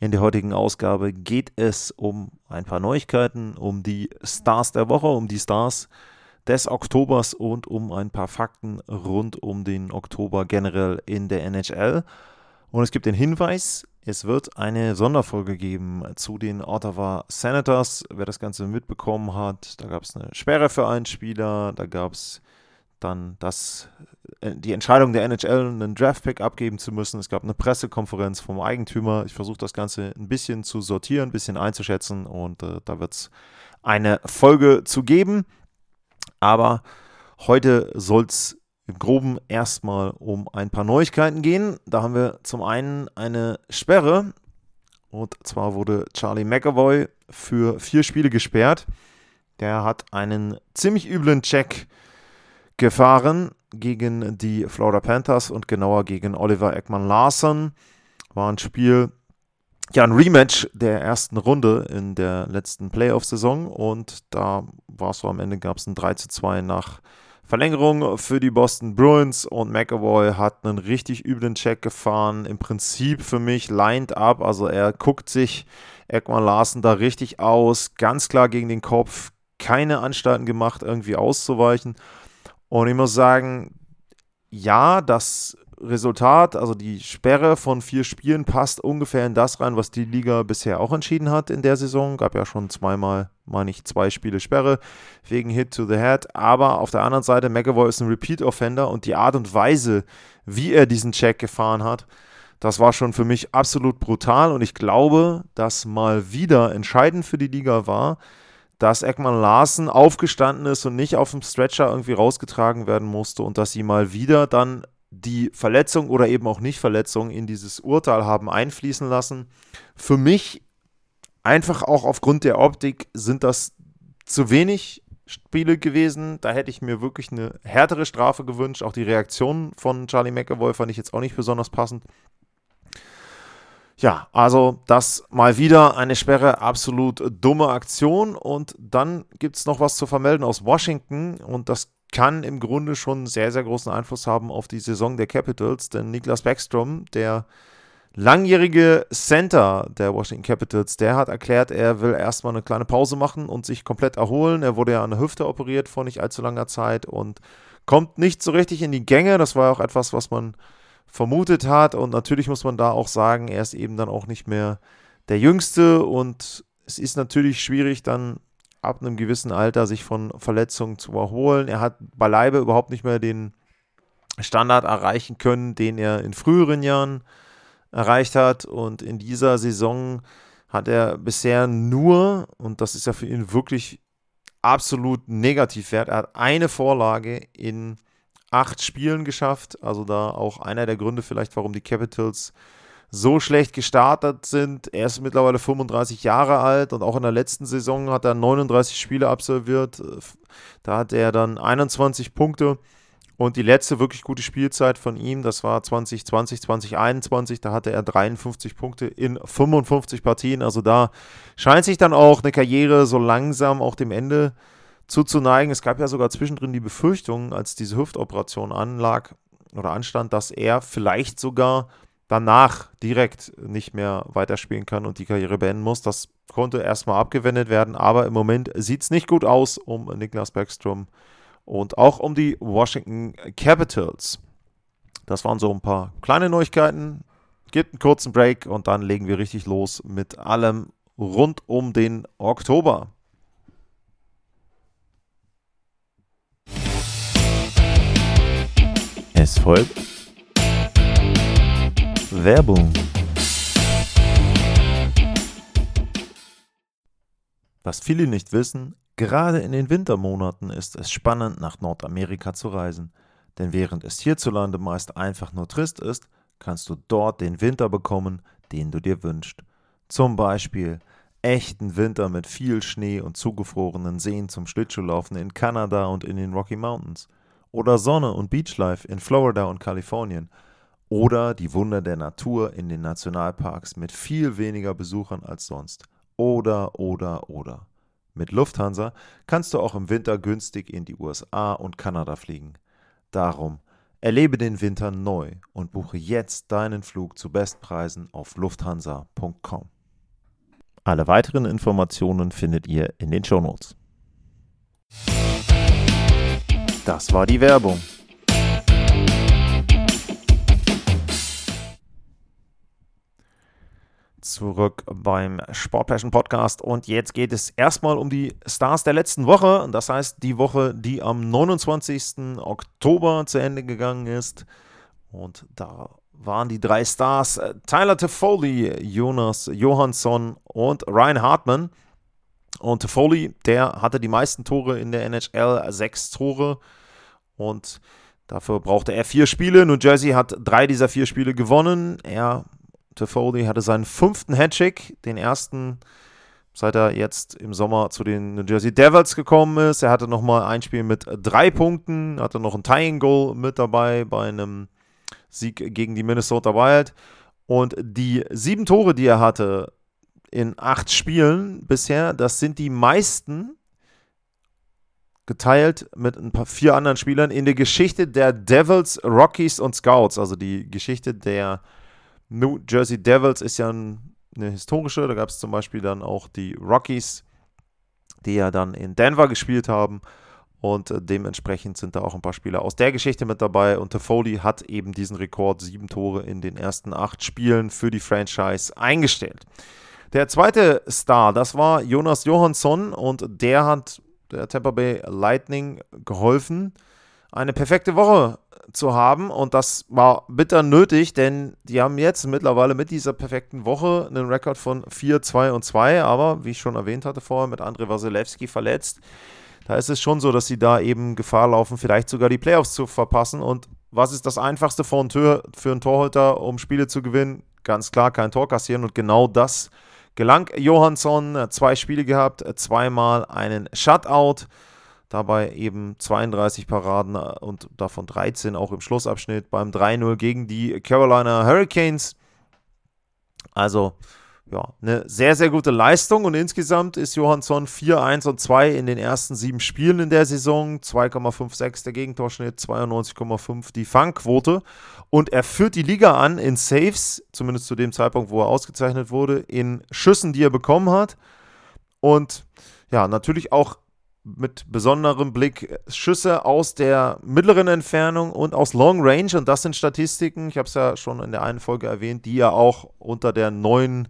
In der heutigen Ausgabe geht es um ein paar Neuigkeiten, um die Stars der Woche, um die Stars des Oktobers und um ein paar Fakten rund um den Oktober generell in der NHL. Und es gibt den Hinweis, es wird eine Sonderfolge geben zu den Ottawa Senators. Wer das Ganze mitbekommen hat, da gab es eine Sperre für einen Spieler, da gab es dann das, äh, die Entscheidung der NHL, einen Draftpick abgeben zu müssen. Es gab eine Pressekonferenz vom Eigentümer. Ich versuche das Ganze ein bisschen zu sortieren, ein bisschen einzuschätzen und äh, da wird es eine Folge zu geben. Aber heute soll es im Groben erstmal um ein paar Neuigkeiten gehen. Da haben wir zum einen eine Sperre und zwar wurde Charlie McAvoy für vier Spiele gesperrt. Der hat einen ziemlich üblen Check gefahren gegen die Florida Panthers und genauer gegen Oliver Ekman Larson. War ein Spiel, ja, ein Rematch der ersten Runde in der letzten Playoff-Saison und da war es so am Ende, gab es ein 3 zu 2 nach Verlängerung für die Boston Bruins und McAvoy hat einen richtig üblen Check gefahren. Im Prinzip für mich lined up, also er guckt sich Ekman Larson da richtig aus, ganz klar gegen den Kopf, keine Anstalten gemacht, irgendwie auszuweichen. Und ich muss sagen, ja, das Resultat, also die Sperre von vier Spielen, passt ungefähr in das rein, was die Liga bisher auch entschieden hat in der Saison. Gab ja schon zweimal, meine ich, zwei Spiele Sperre wegen Hit to the Head. Aber auf der anderen Seite, McAvoy ist ein Repeat-Offender und die Art und Weise, wie er diesen Check gefahren hat, das war schon für mich absolut brutal. Und ich glaube, dass mal wieder entscheidend für die Liga war, dass Ekman Larsen aufgestanden ist und nicht auf dem Stretcher irgendwie rausgetragen werden musste und dass sie mal wieder dann die Verletzung oder eben auch Nicht-Verletzung in dieses Urteil haben einfließen lassen. Für mich, einfach auch aufgrund der Optik, sind das zu wenig Spiele gewesen. Da hätte ich mir wirklich eine härtere Strafe gewünscht. Auch die Reaktion von Charlie McAvoy fand ich jetzt auch nicht besonders passend. Ja, also das mal wieder eine Sperre, absolut dumme Aktion. Und dann gibt es noch was zu vermelden aus Washington und das kann im Grunde schon sehr, sehr großen Einfluss haben auf die Saison der Capitals, denn Niklas Backstrom, der langjährige Center der Washington Capitals, der hat erklärt, er will erstmal eine kleine Pause machen und sich komplett erholen. Er wurde ja an der Hüfte operiert vor nicht allzu langer Zeit und kommt nicht so richtig in die Gänge. Das war auch etwas, was man vermutet hat. Und natürlich muss man da auch sagen, er ist eben dann auch nicht mehr der Jüngste. Und es ist natürlich schwierig, dann ab einem gewissen Alter sich von Verletzungen zu erholen. Er hat beileibe überhaupt nicht mehr den Standard erreichen können, den er in früheren Jahren erreicht hat. Und in dieser Saison hat er bisher nur, und das ist ja für ihn wirklich absolut negativ wert, er hat eine Vorlage in acht Spielen geschafft. Also da auch einer der Gründe vielleicht, warum die Capitals so schlecht gestartet sind. Er ist mittlerweile 35 Jahre alt und auch in der letzten Saison hat er 39 Spiele absolviert. Da hat er dann 21 Punkte. Und die letzte wirklich gute Spielzeit von ihm, das war 2020, 2021, da hatte er 53 Punkte in 55 Partien. Also da scheint sich dann auch eine Karriere so langsam auch dem Ende zu zuzuneigen. Es gab ja sogar zwischendrin die Befürchtung, als diese Hüftoperation anlag oder anstand, dass er vielleicht sogar danach direkt nicht mehr weiterspielen kann und die Karriere beenden muss. Das konnte erstmal abgewendet werden, aber im Moment sieht es nicht gut aus um Niklas Backstrom und auch um die Washington Capitals. Das waren so ein paar kleine Neuigkeiten. Gibt einen kurzen Break und dann legen wir richtig los mit allem rund um den Oktober. Es folgt Werbung. Was viele nicht wissen, gerade in den Wintermonaten ist es spannend, nach Nordamerika zu reisen. Denn während es hierzulande meist einfach nur trist ist, kannst du dort den Winter bekommen, den du dir wünschst. Zum Beispiel echten Winter mit viel Schnee und zugefrorenen Seen zum Schlittschuhlaufen in Kanada und in den Rocky Mountains. Oder Sonne und Beachlife in Florida und Kalifornien. Oder die Wunder der Natur in den Nationalparks mit viel weniger Besuchern als sonst. Oder, oder, oder. Mit Lufthansa kannst du auch im Winter günstig in die USA und Kanada fliegen. Darum erlebe den Winter neu und buche jetzt deinen Flug zu Bestpreisen auf lufthansa.com. Alle weiteren Informationen findet ihr in den Shownotes. Das war die Werbung. Zurück beim Sportpassion Podcast und jetzt geht es erstmal um die Stars der letzten Woche. Das heißt, die Woche, die am 29. Oktober zu Ende gegangen ist. Und da waren die drei Stars äh, Tyler Toffoli, Jonas Johansson und Ryan Hartman. Und Toffoli, der hatte die meisten Tore in der NHL, sechs Tore. Und dafür brauchte er vier Spiele. New Jersey hat drei dieser vier Spiele gewonnen. Er, Toffoli, hatte seinen fünften Hattrick, den ersten seit er jetzt im Sommer zu den New Jersey Devils gekommen ist. Er hatte nochmal ein Spiel mit drei Punkten, hatte noch ein Tying Goal mit dabei bei einem Sieg gegen die Minnesota Wild. Und die sieben Tore, die er hatte in acht Spielen bisher, das sind die meisten geteilt mit ein paar vier anderen Spielern in der Geschichte der Devils, Rockies und Scouts. Also die Geschichte der New Jersey Devils ist ja eine historische. Da gab es zum Beispiel dann auch die Rockies, die ja dann in Denver gespielt haben. Und äh, dementsprechend sind da auch ein paar Spieler aus der Geschichte mit dabei. Und Toffoli hat eben diesen Rekord, sieben Tore in den ersten acht Spielen für die Franchise eingestellt. Der zweite Star, das war Jonas Johansson und der hat der Tampa Bay Lightning geholfen, eine perfekte Woche zu haben. Und das war bitter nötig, denn die haben jetzt mittlerweile mit dieser perfekten Woche einen Rekord von 4, 2 und 2. Aber wie ich schon erwähnt hatte vorher, mit Andrei Wasilewski verletzt da ist es schon so, dass sie da eben Gefahr laufen, vielleicht sogar die Playoffs zu verpassen. Und was ist das Einfachste für einen, für einen Torhüter, um Spiele zu gewinnen? Ganz klar, kein Tor kassieren. Und genau das gelang Johansson. Zwei Spiele gehabt, zweimal einen Shutout. Dabei eben 32 Paraden und davon 13 auch im Schlussabschnitt beim 3-0 gegen die Carolina Hurricanes. Also ja, eine sehr, sehr gute Leistung und insgesamt ist Johansson 4, 1 und 2 in den ersten sieben Spielen in der Saison. 2,56 der Gegentorschnitt, 92,5 die Fangquote und er führt die Liga an in Saves, zumindest zu dem Zeitpunkt, wo er ausgezeichnet wurde, in Schüssen, die er bekommen hat und ja, natürlich auch mit besonderem Blick Schüsse aus der mittleren Entfernung und aus Long Range. Und das sind Statistiken, ich habe es ja schon in der einen Folge erwähnt, die ja auch unter der neuen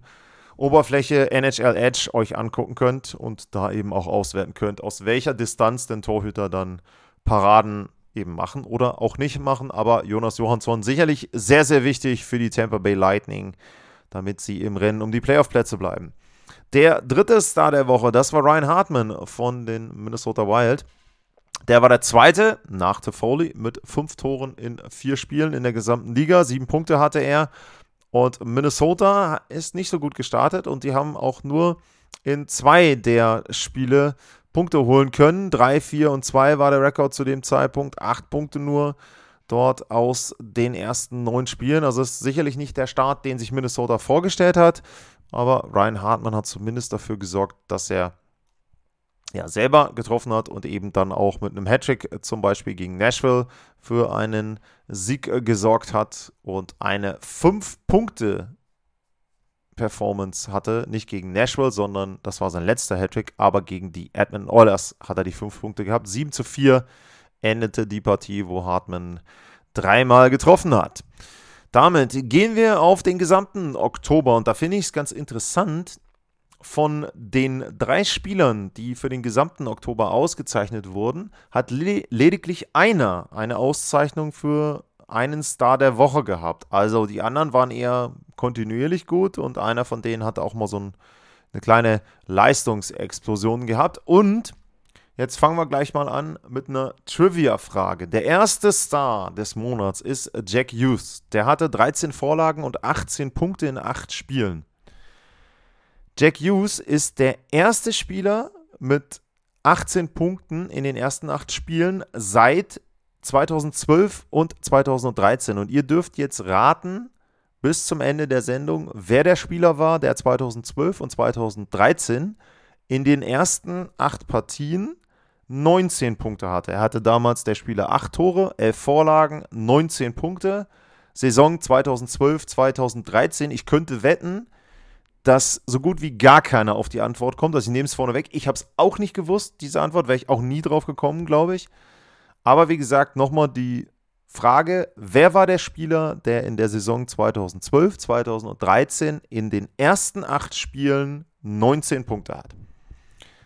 Oberfläche NHL Edge euch angucken könnt und da eben auch auswerten könnt, aus welcher Distanz denn Torhüter dann Paraden eben machen oder auch nicht machen. Aber Jonas Johansson sicherlich sehr, sehr wichtig für die Tampa Bay Lightning, damit sie im Rennen um die Playoff-Plätze bleiben. Der dritte Star der Woche, das war Ryan Hartman von den Minnesota Wild. Der war der zweite nach Toffoli mit fünf Toren in vier Spielen in der gesamten Liga. Sieben Punkte hatte er. Und Minnesota ist nicht so gut gestartet und die haben auch nur in zwei der Spiele Punkte holen können. 3, 4 und 2 war der Rekord zu dem Zeitpunkt. Acht Punkte nur dort aus den ersten neun Spielen. Also ist sicherlich nicht der Start, den sich Minnesota vorgestellt hat. Aber Ryan Hartmann hat zumindest dafür gesorgt, dass er ja, selber getroffen hat und eben dann auch mit einem Hattrick äh, zum Beispiel gegen Nashville für einen Sieg äh, gesorgt hat und eine 5-Punkte Performance hatte, nicht gegen Nashville, sondern das war sein letzter Hattrick, aber gegen die Edmonton Oilers hat er die 5 Punkte gehabt. 7 zu 4 endete die Partie, wo Hartman dreimal getroffen hat. Damit gehen wir auf den gesamten Oktober und da finde ich es ganz interessant, von den drei Spielern, die für den gesamten Oktober ausgezeichnet wurden, hat le lediglich einer eine Auszeichnung für einen Star der Woche gehabt. Also die anderen waren eher kontinuierlich gut und einer von denen hat auch mal so ein, eine kleine Leistungsexplosion gehabt. Und jetzt fangen wir gleich mal an mit einer Trivia-Frage. Der erste Star des Monats ist Jack Hughes. Der hatte 13 Vorlagen und 18 Punkte in 8 Spielen. Jack Hughes ist der erste Spieler mit 18 Punkten in den ersten acht Spielen seit 2012 und 2013. Und ihr dürft jetzt raten, bis zum Ende der Sendung, wer der Spieler war, der 2012 und 2013 in den ersten acht Partien 19 Punkte hatte. Er hatte damals der Spieler 8 Tore, 11 Vorlagen, 19 Punkte. Saison 2012, 2013. Ich könnte wetten, dass so gut wie gar keiner auf die Antwort kommt. Also ich nehme es vorneweg. Ich habe es auch nicht gewusst, diese Antwort. Wäre ich auch nie drauf gekommen, glaube ich. Aber wie gesagt, nochmal die Frage, wer war der Spieler, der in der Saison 2012, 2013 in den ersten acht Spielen 19 Punkte hat?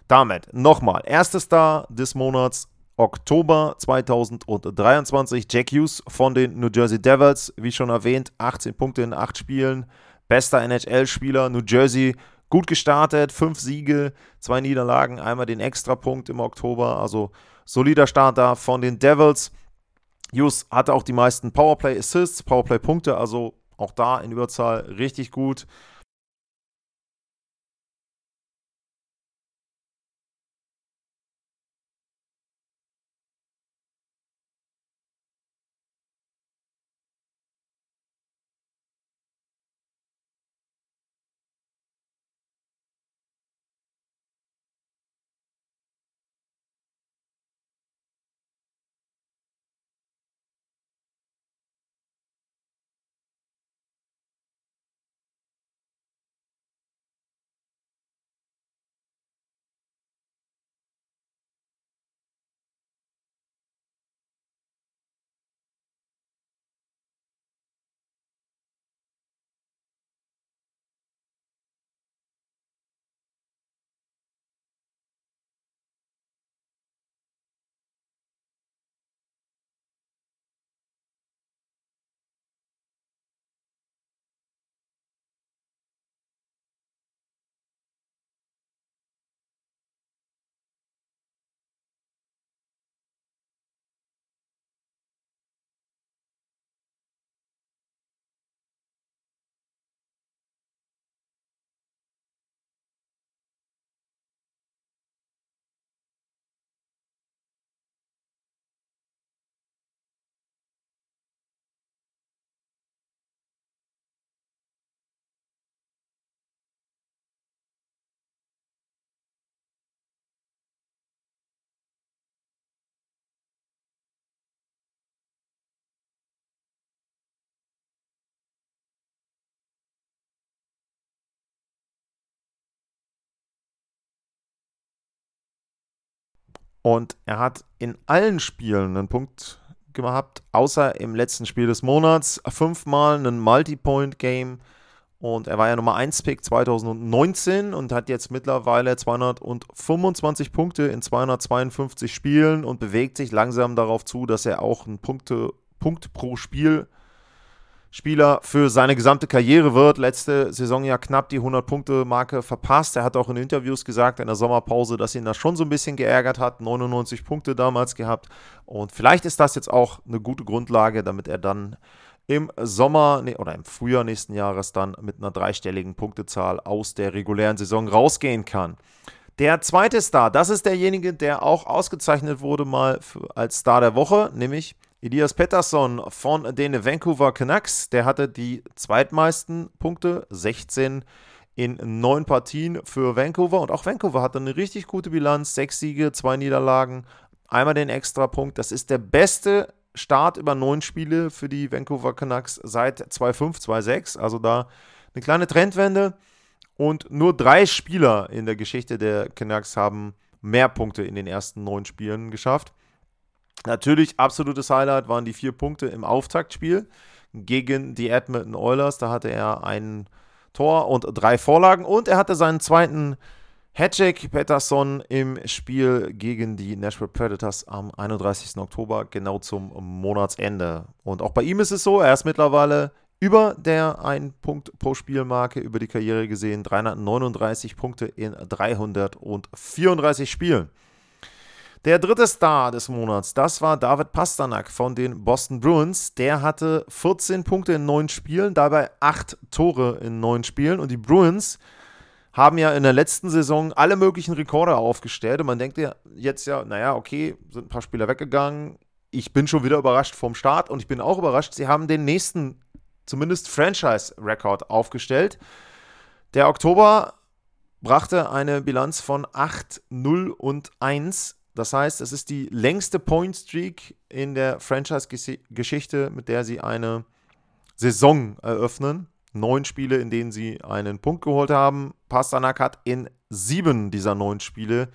Damit nochmal, erster Star des Monats Oktober 2023, Jack Hughes von den New Jersey Devils, wie schon erwähnt, 18 Punkte in 8 Spielen, bester NHL-Spieler, New Jersey gut gestartet, 5 Siege, 2 Niederlagen, einmal den Extrapunkt im Oktober, also solider Starter von den Devils. Hughes hatte auch die meisten Powerplay-Assists, Powerplay-Punkte, also auch da in Überzahl richtig gut. Und er hat in allen Spielen einen Punkt gehabt, außer im letzten Spiel des Monats. Fünfmal einen Multipoint-Game. Und er war ja Nummer 1 Pick 2019 und hat jetzt mittlerweile 225 Punkte in 252 Spielen und bewegt sich langsam darauf zu, dass er auch einen Punkte, Punkt pro Spiel Spieler für seine gesamte Karriere wird. Letzte Saison ja knapp die 100-Punkte-Marke verpasst. Er hat auch in Interviews gesagt in der Sommerpause, dass ihn das schon so ein bisschen geärgert hat. 99 Punkte damals gehabt. Und vielleicht ist das jetzt auch eine gute Grundlage, damit er dann im Sommer oder im Frühjahr nächsten Jahres dann mit einer dreistelligen Punktezahl aus der regulären Saison rausgehen kann. Der zweite Star, das ist derjenige, der auch ausgezeichnet wurde mal als Star der Woche, nämlich Elias Pettersson von den Vancouver Canucks, der hatte die zweitmeisten Punkte, 16 in neun Partien für Vancouver. Und auch Vancouver hatte eine richtig gute Bilanz, sechs Siege, zwei Niederlagen, einmal den Extrapunkt. Das ist der beste Start über neun Spiele für die Vancouver Canucks seit 2005, 2006. Also da eine kleine Trendwende. Und nur drei Spieler in der Geschichte der Canucks haben mehr Punkte in den ersten neun Spielen geschafft. Natürlich absolutes Highlight waren die vier Punkte im Auftaktspiel gegen die Edmonton Oilers. Da hatte er ein Tor und drei Vorlagen und er hatte seinen zweiten Hattrick Pettersson im Spiel gegen die Nashville Predators am 31. Oktober, genau zum Monatsende. Und auch bei ihm ist es so, er ist mittlerweile über der 1 Punkt pro Spielmarke über die Karriere gesehen, 339 Punkte in 334 Spielen. Der dritte Star des Monats, das war David Pasternak von den Boston Bruins. Der hatte 14 Punkte in neun Spielen, dabei 8 Tore in neun Spielen. Und die Bruins haben ja in der letzten Saison alle möglichen Rekorde aufgestellt und man denkt ja jetzt ja, naja, okay, sind ein paar Spieler weggegangen. Ich bin schon wieder überrascht vom Start und ich bin auch überrascht, sie haben den nächsten, zumindest Franchise-Rekord aufgestellt. Der Oktober brachte eine Bilanz von 8, 0 und 1. Das heißt, es ist die längste Point Streak in der Franchise-Geschichte, mit der sie eine Saison eröffnen. Neun Spiele, in denen sie einen Punkt geholt haben. Pasternak hat in sieben dieser neun Spiele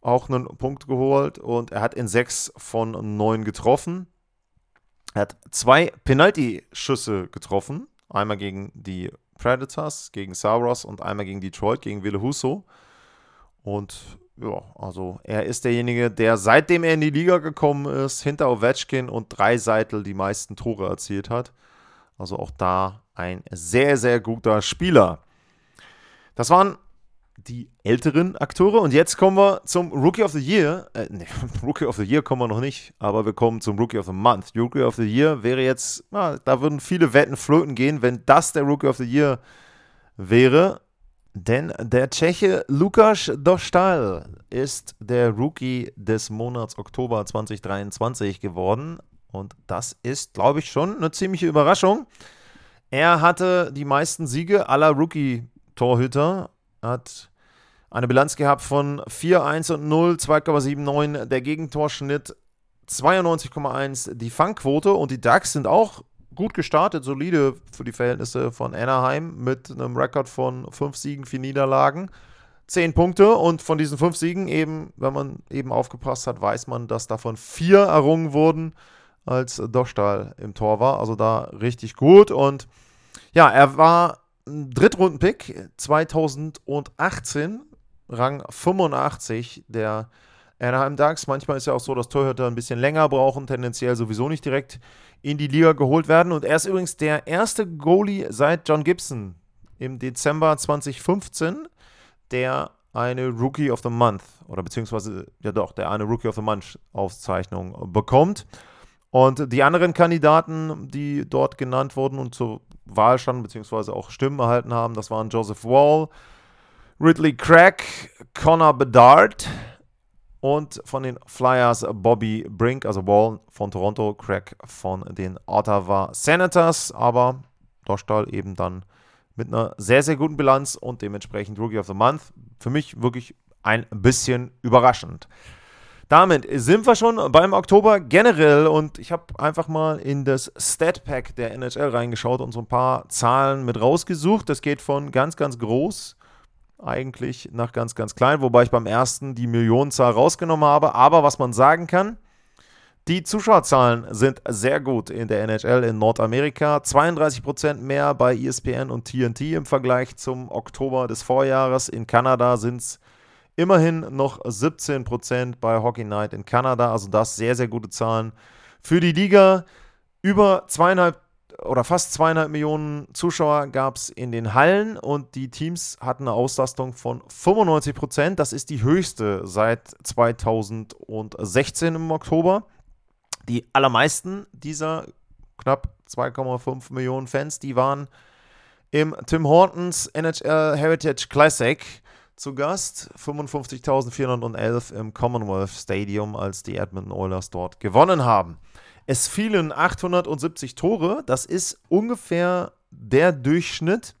auch einen Punkt geholt und er hat in sechs von neun getroffen. Er hat zwei Penalty-Schüsse getroffen. Einmal gegen die Predators, gegen Sauros und einmal gegen Detroit, gegen Wille Husso. Und ja, also er ist derjenige, der seitdem er in die Liga gekommen ist, hinter Ovechkin und drei Seitel die meisten Tore erzielt hat. Also auch da ein sehr, sehr guter Spieler. Das waren die älteren Akteure. Und jetzt kommen wir zum Rookie of the Year. Äh, nee, Rookie of the Year kommen wir noch nicht, aber wir kommen zum Rookie of the Month. Rookie of the Year wäre jetzt, na, da würden viele Wetten flöten gehen, wenn das der Rookie of the Year wäre. Denn der Tscheche Lukas Dostal ist der Rookie des Monats Oktober 2023 geworden. Und das ist, glaube ich, schon eine ziemliche Überraschung. Er hatte die meisten Siege aller Rookie-Torhüter, hat eine Bilanz gehabt von 4, 1 und 0, 2,79, der Gegentorschnitt 92,1, die Fangquote und die Ducks sind auch gut gestartet, solide für die Verhältnisse von Anaheim mit einem Rekord von 5 Siegen, 4 Niederlagen. 10 Punkte und von diesen 5 Siegen eben, wenn man eben aufgepasst hat, weiß man, dass davon 4 errungen wurden, als Dochstahl im Tor war. Also da richtig gut und ja, er war Drittrunden-Pick 2018, Rang 85 der Anaheim Ducks. Manchmal ist ja auch so, dass Torhüter ein bisschen länger brauchen, tendenziell sowieso nicht direkt in die Liga geholt werden. Und er ist übrigens der erste Goalie seit John Gibson im Dezember 2015, der eine Rookie of the Month oder beziehungsweise, ja doch, der eine Rookie of the Month Auszeichnung bekommt. Und die anderen Kandidaten, die dort genannt wurden und zur Wahl standen, beziehungsweise auch Stimmen erhalten haben, das waren Joseph Wall, Ridley Craig, Connor Bedard und von den Flyers Bobby Brink, also Wall von Toronto, Craig von den Ottawa Senators, aber Dostal eben dann mit einer sehr, sehr guten Bilanz und dementsprechend Rookie of the Month. Für mich wirklich ein bisschen überraschend. Damit sind wir schon beim Oktober generell und ich habe einfach mal in das Stat-Pack der NHL reingeschaut und so ein paar Zahlen mit rausgesucht. Das geht von ganz, ganz groß eigentlich nach ganz, ganz klein, wobei ich beim ersten die Millionenzahl rausgenommen habe. Aber was man sagen kann, die Zuschauerzahlen sind sehr gut in der NHL in Nordamerika. 32% mehr bei ESPN und TNT im Vergleich zum Oktober des Vorjahres. In Kanada sind es Immerhin noch 17% bei Hockey Night in Kanada. Also das sehr, sehr gute Zahlen für die Liga. Über zweieinhalb oder fast zweieinhalb Millionen Zuschauer gab es in den Hallen und die Teams hatten eine Auslastung von 95% Das ist die höchste seit 2016 im Oktober. Die allermeisten dieser knapp 2,5 Millionen Fans, die waren im Tim Hortons NHL Heritage Classic zu Gast. 55.411 im Commonwealth Stadium, als die Edmonton Oilers dort gewonnen haben. Es fielen 870 Tore. Das ist ungefähr der Durchschnitt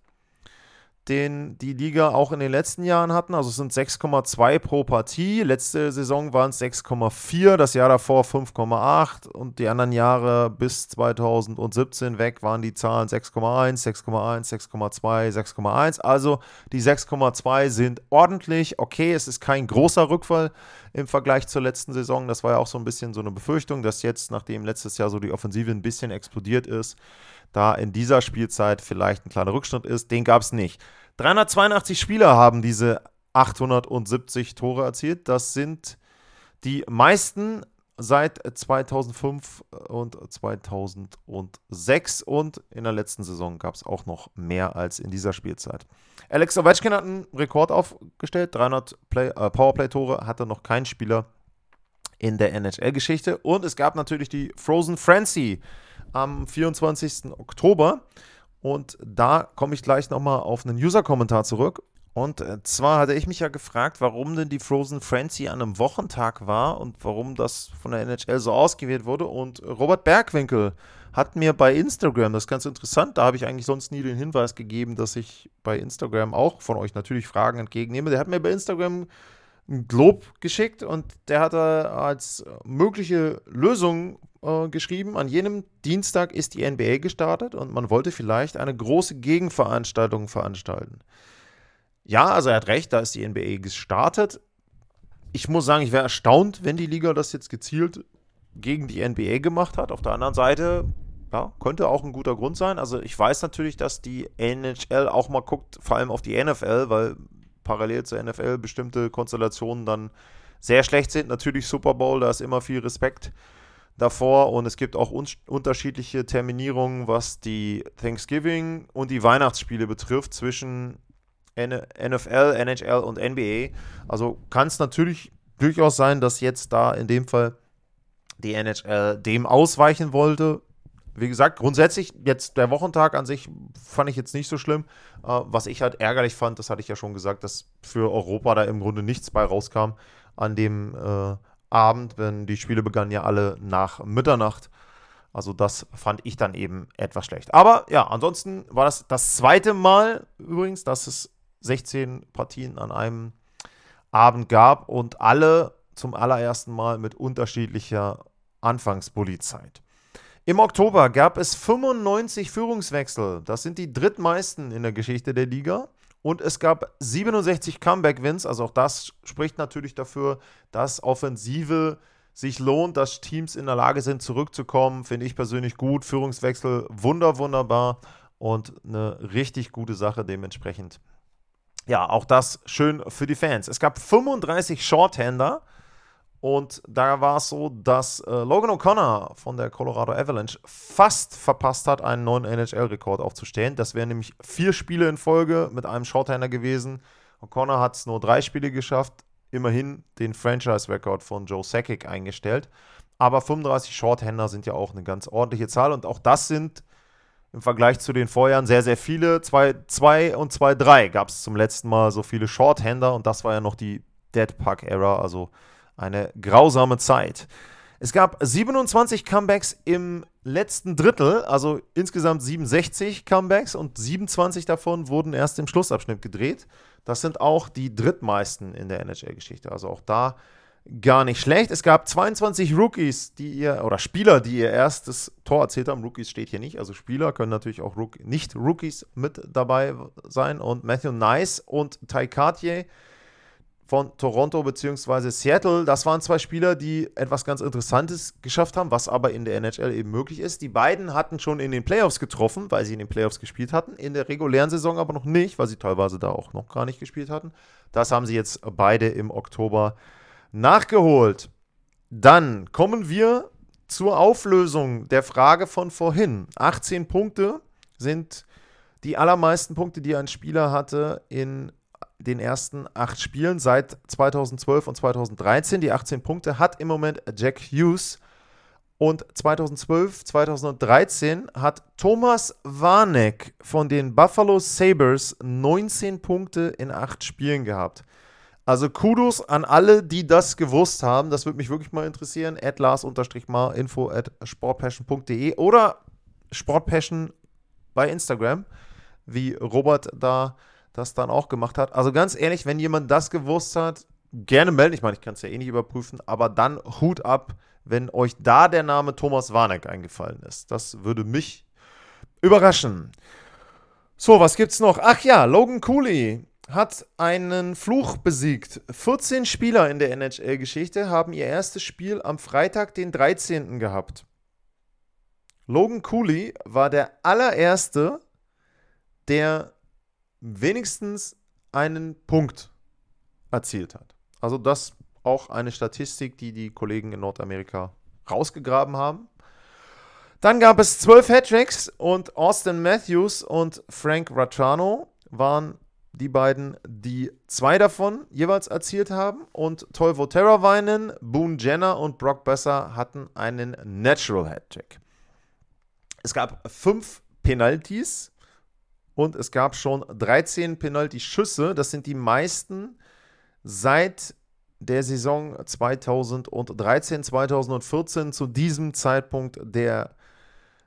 den die Liga auch in den letzten Jahren hatten. Also es sind 6,2 pro Partie. Letzte Saison waren es 6,4, das Jahr davor 5,8 und die anderen Jahre bis 2017 weg waren die Zahlen 6,1, 6,1, 6,2, 6,1. Also die 6,2 sind ordentlich. Okay, es ist kein großer Rückfall im Vergleich zur letzten Saison. Das war ja auch so ein bisschen so eine Befürchtung, dass jetzt, nachdem letztes Jahr so die Offensive ein bisschen explodiert ist, da in dieser Spielzeit vielleicht ein kleiner Rückschnitt ist. Den gab es nicht. 382 Spieler haben diese 870 Tore erzielt. Das sind die meisten seit 2005 und 2006 und in der letzten Saison gab es auch noch mehr als in dieser Spielzeit. Alex Ovechkin hat einen Rekord aufgestellt, 300 äh, Powerplay-Tore hatte noch kein Spieler in der NHL-Geschichte und es gab natürlich die Frozen Frenzy am 24. Oktober. Und da komme ich gleich nochmal auf einen User-Kommentar zurück. Und äh, zwar hatte ich mich ja gefragt, warum denn die Frozen Frenzy an einem Wochentag war und warum das von der NHL so ausgewählt wurde. Und Robert Bergwinkel hat mir bei Instagram, das ist ganz interessant, da habe ich eigentlich sonst nie den Hinweis gegeben, dass ich bei Instagram auch von euch natürlich Fragen entgegennehme. Der hat mir bei Instagram ein Glob geschickt und der hat als mögliche Lösung äh, geschrieben, an jenem Dienstag ist die NBA gestartet und man wollte vielleicht eine große Gegenveranstaltung veranstalten. Ja, also er hat recht, da ist die NBA gestartet. Ich muss sagen, ich wäre erstaunt, wenn die Liga das jetzt gezielt gegen die NBA gemacht hat. Auf der anderen Seite, ja, könnte auch ein guter Grund sein. Also ich weiß natürlich, dass die NHL auch mal guckt, vor allem auf die NFL, weil parallel zur NFL bestimmte Konstellationen dann sehr schlecht sind. Natürlich Super Bowl, da ist immer viel Respekt davor und es gibt auch un unterschiedliche Terminierungen, was die Thanksgiving und die Weihnachtsspiele betrifft zwischen NFL, NHL und NBA. Also kann es natürlich durchaus sein, dass jetzt da in dem Fall die NHL dem ausweichen wollte. Wie gesagt, grundsätzlich jetzt der Wochentag an sich fand ich jetzt nicht so schlimm. Äh, was ich halt ärgerlich fand, das hatte ich ja schon gesagt, dass für Europa da im Grunde nichts bei rauskam an dem äh, Abend, wenn die Spiele begannen ja alle nach Mitternacht. Also das fand ich dann eben etwas schlecht. Aber ja, ansonsten war das das zweite Mal übrigens, dass es 16 Partien an einem Abend gab und alle zum allerersten Mal mit unterschiedlicher Anfangsbullizeit. Im Oktober gab es 95 Führungswechsel. Das sind die drittmeisten in der Geschichte der Liga. Und es gab 67 Comeback-Wins. Also auch das spricht natürlich dafür, dass Offensive sich lohnt, dass Teams in der Lage sind, zurückzukommen. Finde ich persönlich gut. Führungswechsel wunder, wunderbar und eine richtig gute Sache dementsprechend ja, auch das schön für die Fans. Es gab 35 Shorthander und da war es so, dass äh, Logan O'Connor von der Colorado Avalanche fast verpasst hat, einen neuen NHL-Rekord aufzustellen. Das wären nämlich vier Spiele in Folge mit einem Shorthander gewesen. O'Connor hat es nur drei Spiele geschafft, immerhin den Franchise-Rekord von Joe Sakic eingestellt. Aber 35 Shorthander sind ja auch eine ganz ordentliche Zahl und auch das sind im Vergleich zu den Vorjahren sehr, sehr viele. 2 und 2-3 gab es zum letzten Mal so viele Shorthander und das war ja noch die Dead Puck-Ära, also eine grausame Zeit. Es gab 27 Comebacks im letzten Drittel, also insgesamt 67 Comebacks und 27 davon wurden erst im Schlussabschnitt gedreht. Das sind auch die drittmeisten in der NHL-Geschichte. Also auch da gar nicht schlecht. Es gab 22 Rookies, die ihr, oder Spieler, die ihr erstes Tor erzählt haben. Rookies steht hier nicht, also Spieler können natürlich auch Rook nicht Rookies mit dabei sein. Und Matthew Nice und Ty Cartier von Toronto bzw. Seattle, das waren zwei Spieler, die etwas ganz Interessantes geschafft haben, was aber in der NHL eben möglich ist. Die beiden hatten schon in den Playoffs getroffen, weil sie in den Playoffs gespielt hatten, in der regulären Saison aber noch nicht, weil sie teilweise da auch noch gar nicht gespielt hatten. Das haben sie jetzt beide im Oktober nachgeholt. Dann kommen wir zur Auflösung der Frage von vorhin. 18 Punkte sind die allermeisten Punkte, die ein Spieler hatte in den ersten acht Spielen seit 2012 und 2013. Die 18 Punkte hat im Moment Jack Hughes. Und 2012, 2013 hat Thomas Warneck von den Buffalo Sabres 19 Punkte in acht Spielen gehabt. Also Kudos an alle, die das gewusst haben. Das würde mich wirklich mal interessieren. At Lars-Mar info at sportpassion.de oder Sportpassion bei Instagram, wie Robert da das dann auch gemacht hat. Also ganz ehrlich, wenn jemand das gewusst hat, gerne melden. Ich meine, ich kann es ja eh nicht überprüfen, aber dann Hut ab, wenn euch da der Name Thomas Warneck eingefallen ist. Das würde mich überraschen. So, was gibt's noch? Ach ja, Logan Cooley hat einen Fluch besiegt. 14 Spieler in der NHL-Geschichte haben ihr erstes Spiel am Freitag, den 13. gehabt. Logan Cooley war der allererste, der wenigstens einen Punkt erzielt hat. Also das auch eine Statistik, die die Kollegen in Nordamerika rausgegraben haben. Dann gab es zwölf Hattricks und Austin Matthews und Frank Rattrano waren die beiden, die zwei davon jeweils erzielt haben. Und Toivo Teravainen, Boone Jenner und Brock Besser hatten einen Natural Hat-Trick. Es gab fünf Penalties und es gab schon 13 Penalty-Schüsse. Das sind die meisten seit der Saison 2013, 2014 zu diesem Zeitpunkt der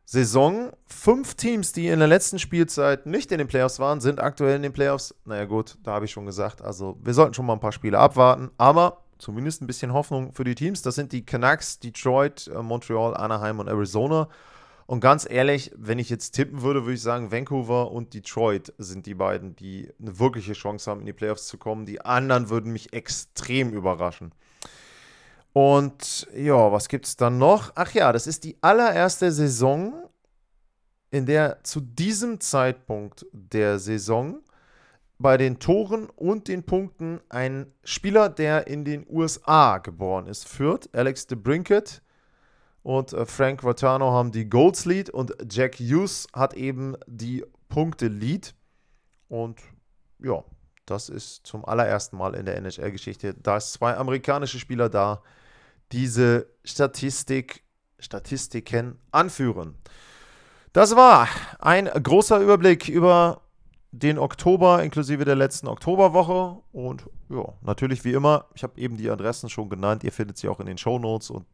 Saison. Fünf Teams, die in der letzten Spielzeit nicht in den Playoffs waren, sind aktuell in den Playoffs. Naja gut, da habe ich schon gesagt, also wir sollten schon mal ein paar Spiele abwarten, aber zumindest ein bisschen Hoffnung für die Teams. Das sind die Canucks, Detroit, äh, Montreal, Anaheim und Arizona. Und ganz ehrlich, wenn ich jetzt tippen würde, würde ich sagen, Vancouver und Detroit sind die beiden, die eine wirkliche Chance haben, in die Playoffs zu kommen. Die anderen würden mich extrem überraschen. Und ja, was gibt es dann noch? Ach ja, das ist die allererste Saison, in der zu diesem Zeitpunkt der Saison bei den Toren und den Punkten ein Spieler, der in den USA geboren ist, führt. Alex de Brinket und äh, Frank Rottano haben die Golds Lead und Jack Hughes hat eben die Punkte Lead. Und ja, das ist zum allerersten Mal in der NHL-Geschichte, da es zwei amerikanische Spieler da diese Statistik, Statistiken anführen. Das war ein großer Überblick über den Oktober inklusive der letzten Oktoberwoche. Und ja, natürlich wie immer, ich habe eben die Adressen schon genannt. Ihr findet sie auch in den Show Notes und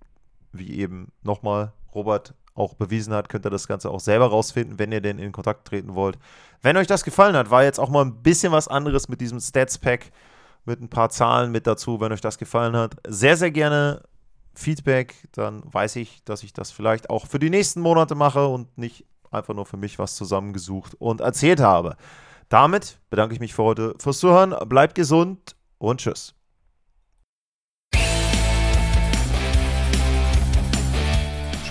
wie eben nochmal Robert auch bewiesen hat, könnt ihr das Ganze auch selber rausfinden, wenn ihr denn in Kontakt treten wollt. Wenn euch das gefallen hat, war jetzt auch mal ein bisschen was anderes mit diesem Stats-Pack, mit ein paar Zahlen mit dazu, wenn euch das gefallen hat. Sehr, sehr gerne Feedback, dann weiß ich, dass ich das vielleicht auch für die nächsten Monate mache und nicht einfach nur für mich was zusammengesucht und erzählt habe. Damit bedanke ich mich für heute fürs Zuhören. Bleibt gesund und tschüss.